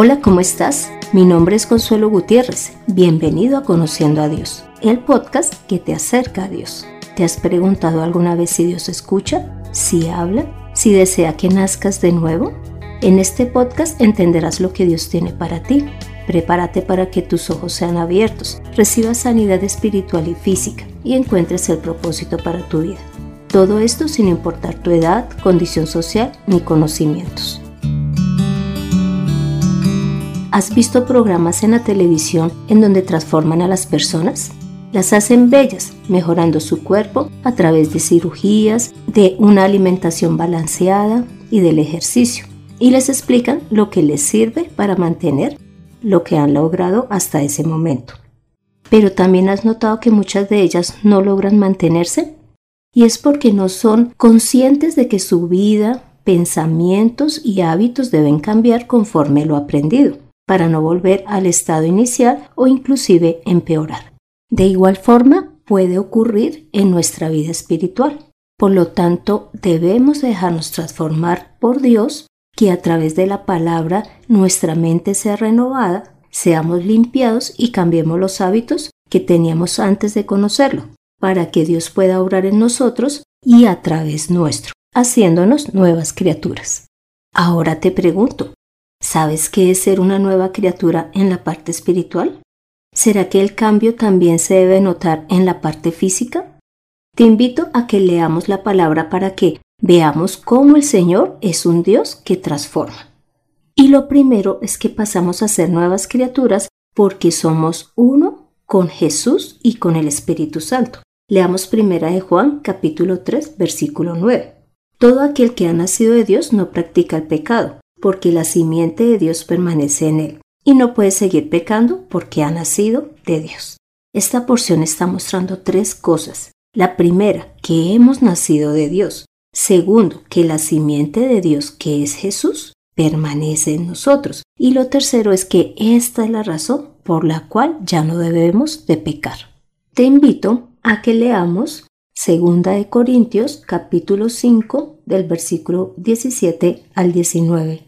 Hola, ¿cómo estás? Mi nombre es Consuelo Gutiérrez. Bienvenido a Conociendo a Dios, el podcast que te acerca a Dios. ¿Te has preguntado alguna vez si Dios escucha? ¿Si habla? ¿Si desea que nazcas de nuevo? En este podcast entenderás lo que Dios tiene para ti. Prepárate para que tus ojos sean abiertos, recibas sanidad espiritual y física y encuentres el propósito para tu vida. Todo esto sin importar tu edad, condición social ni conocimientos. ¿Has visto programas en la televisión en donde transforman a las personas? Las hacen bellas, mejorando su cuerpo a través de cirugías, de una alimentación balanceada y del ejercicio. Y les explican lo que les sirve para mantener lo que han logrado hasta ese momento. Pero también has notado que muchas de ellas no logran mantenerse. Y es porque no son conscientes de que su vida, pensamientos y hábitos deben cambiar conforme lo aprendido para no volver al estado inicial o inclusive empeorar. De igual forma puede ocurrir en nuestra vida espiritual. Por lo tanto, debemos dejarnos transformar por Dios, que a través de la palabra nuestra mente sea renovada, seamos limpiados y cambiemos los hábitos que teníamos antes de conocerlo, para que Dios pueda obrar en nosotros y a través nuestro, haciéndonos nuevas criaturas. Ahora te pregunto, ¿Sabes qué es ser una nueva criatura en la parte espiritual? ¿Será que el cambio también se debe notar en la parte física? Te invito a que leamos la palabra para que veamos cómo el Señor es un Dios que transforma. Y lo primero es que pasamos a ser nuevas criaturas porque somos uno con Jesús y con el Espíritu Santo. Leamos primera de Juan capítulo 3 versículo 9. Todo aquel que ha nacido de Dios no practica el pecado, porque la simiente de Dios permanece en él y no puede seguir pecando porque ha nacido de Dios. Esta porción está mostrando tres cosas. La primera, que hemos nacido de Dios. Segundo, que la simiente de Dios, que es Jesús, permanece en nosotros. Y lo tercero es que esta es la razón por la cual ya no debemos de pecar. Te invito a que leamos Segunda de Corintios capítulo 5 del versículo 17 al 19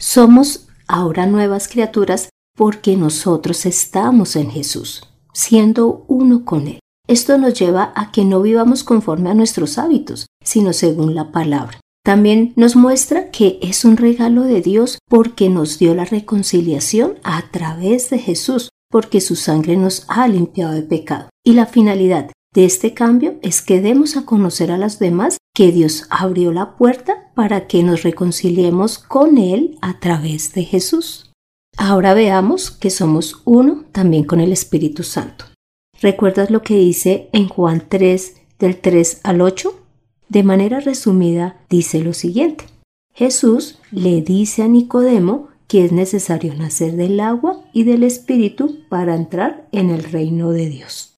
Somos ahora nuevas criaturas porque nosotros estamos en Jesús, siendo uno con Él. Esto nos lleva a que no vivamos conforme a nuestros hábitos, sino según la palabra. También nos muestra que es un regalo de Dios porque nos dio la reconciliación a través de Jesús, porque su sangre nos ha limpiado de pecado. Y la finalidad de este cambio es que demos a conocer a las demás que Dios abrió la puerta para que nos reconciliemos con Él a través de Jesús. Ahora veamos que somos uno también con el Espíritu Santo. ¿Recuerdas lo que dice en Juan 3 del 3 al 8? De manera resumida dice lo siguiente. Jesús le dice a Nicodemo que es necesario nacer del agua y del Espíritu para entrar en el reino de Dios.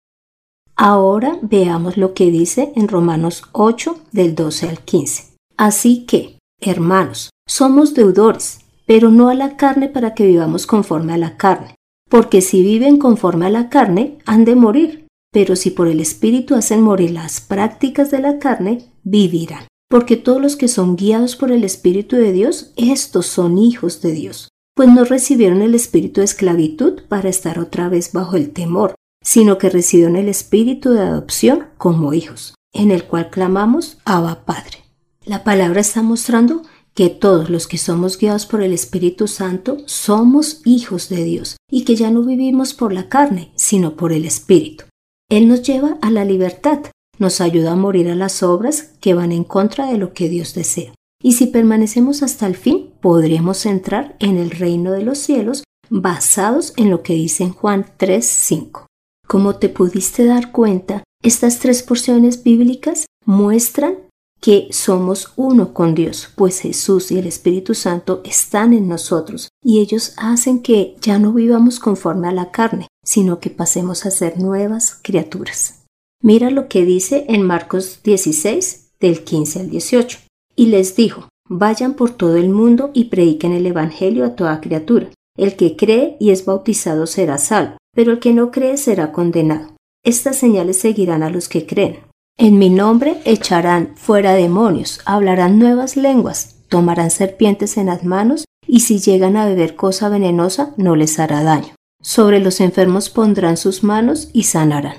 Ahora veamos lo que dice en Romanos 8 del 12 al 15. Así que, hermanos, somos deudores, pero no a la carne para que vivamos conforme a la carne, porque si viven conforme a la carne, han de morir, pero si por el Espíritu hacen morir las prácticas de la carne, vivirán. Porque todos los que son guiados por el Espíritu de Dios, estos son hijos de Dios, pues no recibieron el espíritu de esclavitud para estar otra vez bajo el temor sino que en el espíritu de adopción como hijos, en el cual clamamos Abba Padre. La palabra está mostrando que todos los que somos guiados por el Espíritu Santo somos hijos de Dios y que ya no vivimos por la carne, sino por el Espíritu. Él nos lleva a la libertad, nos ayuda a morir a las obras que van en contra de lo que Dios desea. Y si permanecemos hasta el fin, podremos entrar en el reino de los cielos basados en lo que dice en Juan 3:5. Como te pudiste dar cuenta, estas tres porciones bíblicas muestran que somos uno con Dios, pues Jesús y el Espíritu Santo están en nosotros y ellos hacen que ya no vivamos conforme a la carne, sino que pasemos a ser nuevas criaturas. Mira lo que dice en Marcos 16, del 15 al 18. Y les dijo, vayan por todo el mundo y prediquen el Evangelio a toda criatura. El que cree y es bautizado será salvo, pero el que no cree será condenado. Estas señales seguirán a los que creen. En mi nombre echarán fuera demonios, hablarán nuevas lenguas, tomarán serpientes en las manos, y si llegan a beber cosa venenosa no les hará daño. Sobre los enfermos pondrán sus manos y sanarán.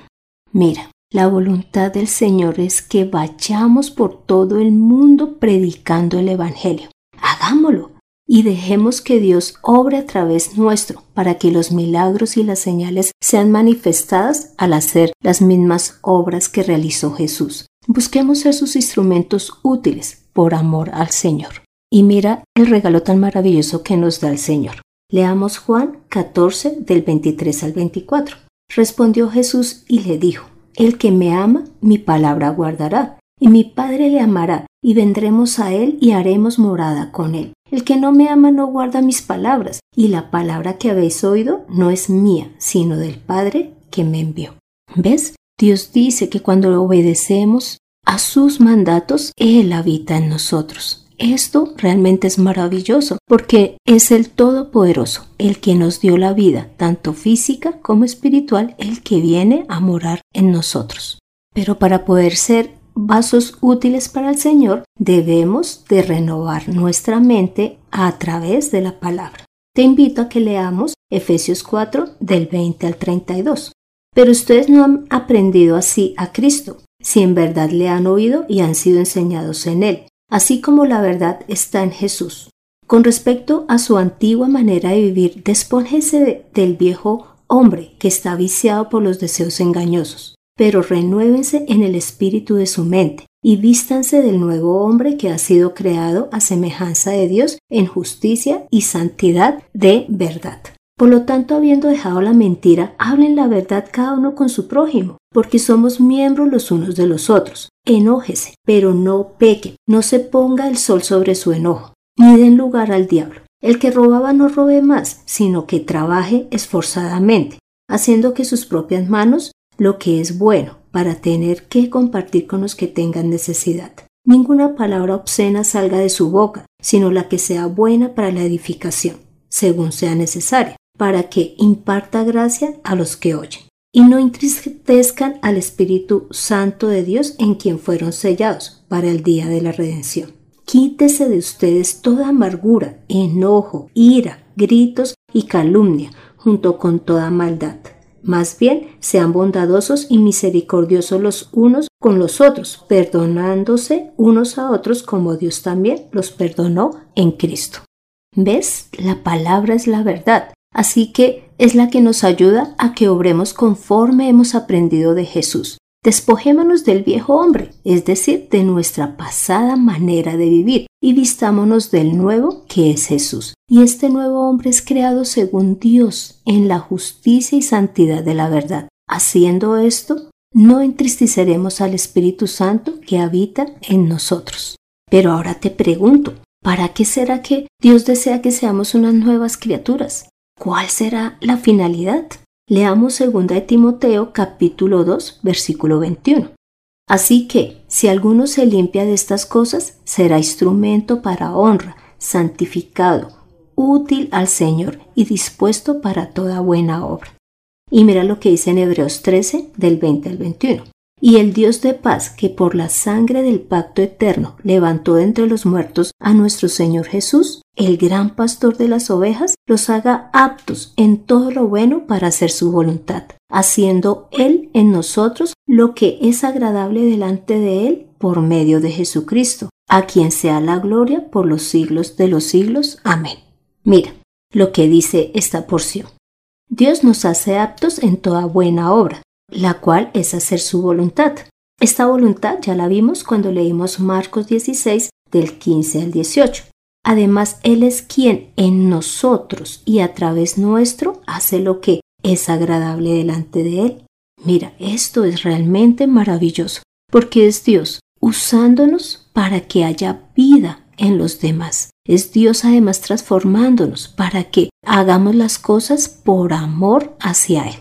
Mira, la voluntad del Señor es que vayamos por todo el mundo predicando el Evangelio. Hagámoslo y dejemos que Dios obre a través nuestro para que los milagros y las señales sean manifestadas al hacer las mismas obras que realizó Jesús. Busquemos ser sus instrumentos útiles por amor al Señor. Y mira el regalo tan maravilloso que nos da el Señor. Leamos Juan 14 del 23 al 24. Respondió Jesús y le dijo, El que me ama, mi palabra guardará, y mi Padre le amará, y vendremos a él y haremos morada con él. El que no me ama no guarda mis palabras, y la palabra que habéis oído no es mía, sino del Padre que me envió. ¿Ves? Dios dice que cuando obedecemos a sus mandatos, Él habita en nosotros. Esto realmente es maravilloso porque es el Todopoderoso, el que nos dio la vida, tanto física como espiritual, el que viene a morar en nosotros. Pero para poder ser vasos útiles para el Señor, debemos de renovar nuestra mente a través de la palabra. Te invito a que leamos Efesios 4 del 20 al 32. Pero ustedes no han aprendido así a Cristo, si en verdad le han oído y han sido enseñados en Él, así como la verdad está en Jesús. Con respecto a su antigua manera de vivir, despónjese del viejo hombre que está viciado por los deseos engañosos pero renuévense en el espíritu de su mente y vístanse del nuevo hombre que ha sido creado a semejanza de Dios en justicia y santidad de verdad. Por lo tanto, habiendo dejado la mentira, hablen la verdad cada uno con su prójimo, porque somos miembros los unos de los otros. Enójese, pero no peque, no se ponga el sol sobre su enojo, ni den lugar al diablo. El que robaba no robe más, sino que trabaje esforzadamente, haciendo que sus propias manos lo que es bueno para tener que compartir con los que tengan necesidad. Ninguna palabra obscena salga de su boca, sino la que sea buena para la edificación, según sea necesaria, para que imparta gracia a los que oyen. Y no entristezcan al Espíritu Santo de Dios en quien fueron sellados para el día de la redención. Quítese de ustedes toda amargura, enojo, ira, gritos y calumnia, junto con toda maldad más bien, sean bondadosos y misericordiosos los unos con los otros, perdonándose unos a otros como Dios también los perdonó en Cristo. ¿Ves? La palabra es la verdad, así que es la que nos ayuda a que obremos conforme hemos aprendido de Jesús. Despojémonos del viejo hombre, es decir, de nuestra pasada manera de vivir, y vistámonos del nuevo que es Jesús. Y este nuevo hombre es creado según Dios, en la justicia y santidad de la verdad. Haciendo esto, no entristeceremos al Espíritu Santo que habita en nosotros. Pero ahora te pregunto, ¿para qué será que Dios desea que seamos unas nuevas criaturas? ¿Cuál será la finalidad? Leamos 2 de Timoteo capítulo 2 versículo 21. Así que, si alguno se limpia de estas cosas, será instrumento para honra, santificado, útil al Señor y dispuesto para toda buena obra. Y mira lo que dice en Hebreos 13 del 20 al 21. Y el Dios de paz, que por la sangre del pacto eterno levantó de entre los muertos a nuestro Señor Jesús, el gran pastor de las ovejas, los haga aptos en todo lo bueno para hacer su voluntad, haciendo Él en nosotros lo que es agradable delante de Él por medio de Jesucristo, a quien sea la gloria por los siglos de los siglos. Amén. Mira lo que dice esta porción. Dios nos hace aptos en toda buena obra la cual es hacer su voluntad. Esta voluntad ya la vimos cuando leímos Marcos 16 del 15 al 18. Además, Él es quien en nosotros y a través nuestro hace lo que es agradable delante de Él. Mira, esto es realmente maravilloso, porque es Dios usándonos para que haya vida en los demás. Es Dios además transformándonos para que hagamos las cosas por amor hacia Él.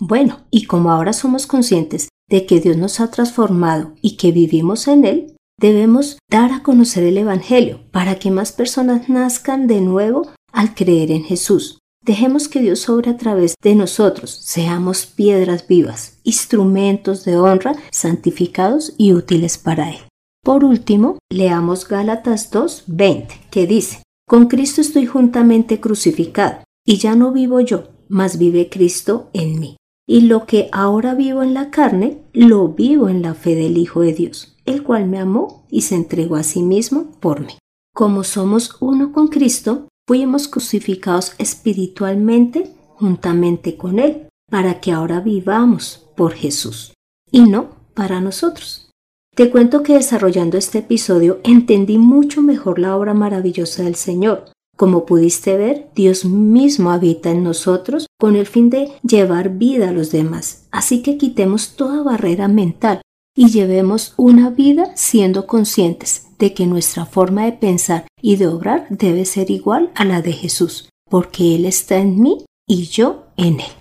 Bueno, y como ahora somos conscientes de que Dios nos ha transformado y que vivimos en Él, debemos dar a conocer el Evangelio para que más personas nazcan de nuevo al creer en Jesús. Dejemos que Dios sobre a través de nosotros, seamos piedras vivas, instrumentos de honra, santificados y útiles para Él. Por último, leamos Gálatas 2, 20, que dice, Con Cristo estoy juntamente crucificado, y ya no vivo yo, mas vive Cristo en mí. Y lo que ahora vivo en la carne, lo vivo en la fe del Hijo de Dios, el cual me amó y se entregó a sí mismo por mí. Como somos uno con Cristo, fuimos crucificados espiritualmente juntamente con Él, para que ahora vivamos por Jesús y no para nosotros. Te cuento que desarrollando este episodio entendí mucho mejor la obra maravillosa del Señor. Como pudiste ver, Dios mismo habita en nosotros con el fin de llevar vida a los demás. Así que quitemos toda barrera mental y llevemos una vida siendo conscientes de que nuestra forma de pensar y de obrar debe ser igual a la de Jesús, porque Él está en mí y yo en Él.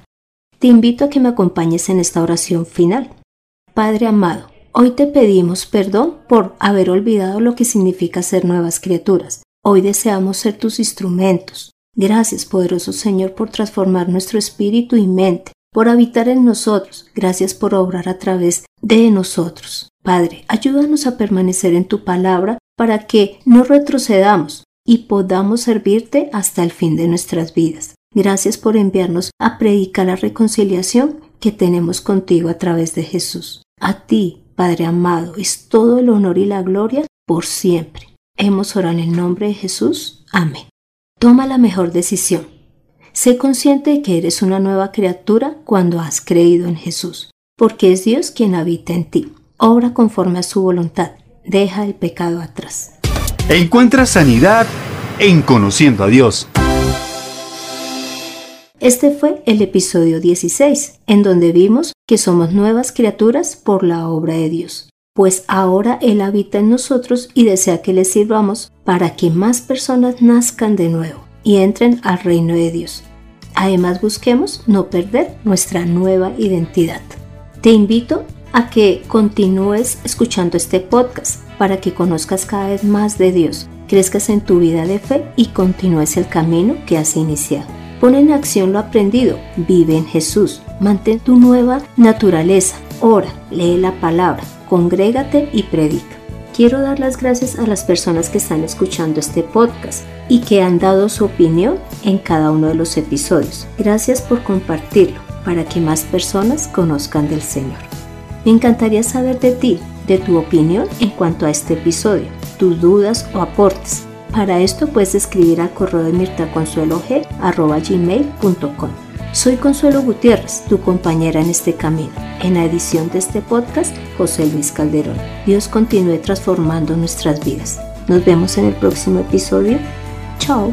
Te invito a que me acompañes en esta oración final. Padre amado, hoy te pedimos perdón por haber olvidado lo que significa ser nuevas criaturas. Hoy deseamos ser tus instrumentos. Gracias, poderoso Señor, por transformar nuestro espíritu y mente por habitar en nosotros. Gracias por obrar a través de nosotros. Padre, ayúdanos a permanecer en tu palabra para que no retrocedamos y podamos servirte hasta el fin de nuestras vidas. Gracias por enviarnos a predicar la reconciliación que tenemos contigo a través de Jesús. A ti, Padre amado, es todo el honor y la gloria por siempre. Hemos orado en el nombre de Jesús. Amén. Toma la mejor decisión Sé consciente de que eres una nueva criatura cuando has creído en Jesús, porque es Dios quien habita en ti. Obra conforme a su voluntad. Deja el pecado atrás. Encuentra sanidad en conociendo a Dios. Este fue el episodio 16, en donde vimos que somos nuevas criaturas por la obra de Dios, pues ahora Él habita en nosotros y desea que le sirvamos para que más personas nazcan de nuevo y entren al reino de Dios. Además busquemos no perder nuestra nueva identidad. Te invito a que continúes escuchando este podcast para que conozcas cada vez más de Dios, crezcas en tu vida de fe y continúes el camino que has iniciado. Pon en acción lo aprendido, vive en Jesús, mantén tu nueva naturaleza, ora, lee la palabra, congrégate y predica. Quiero dar las gracias a las personas que están escuchando este podcast y que han dado su opinión en cada uno de los episodios. Gracias por compartirlo para que más personas conozcan del Señor. Me encantaría saber de ti, de tu opinión en cuanto a este episodio, tus dudas o aportes. Para esto puedes escribir al correo de mirtaconsuelog.com. Soy Consuelo Gutiérrez, tu compañera en este camino. En la edición de este podcast, José Luis Calderón. Dios continúe transformando nuestras vidas. Nos vemos en el próximo episodio. Chao.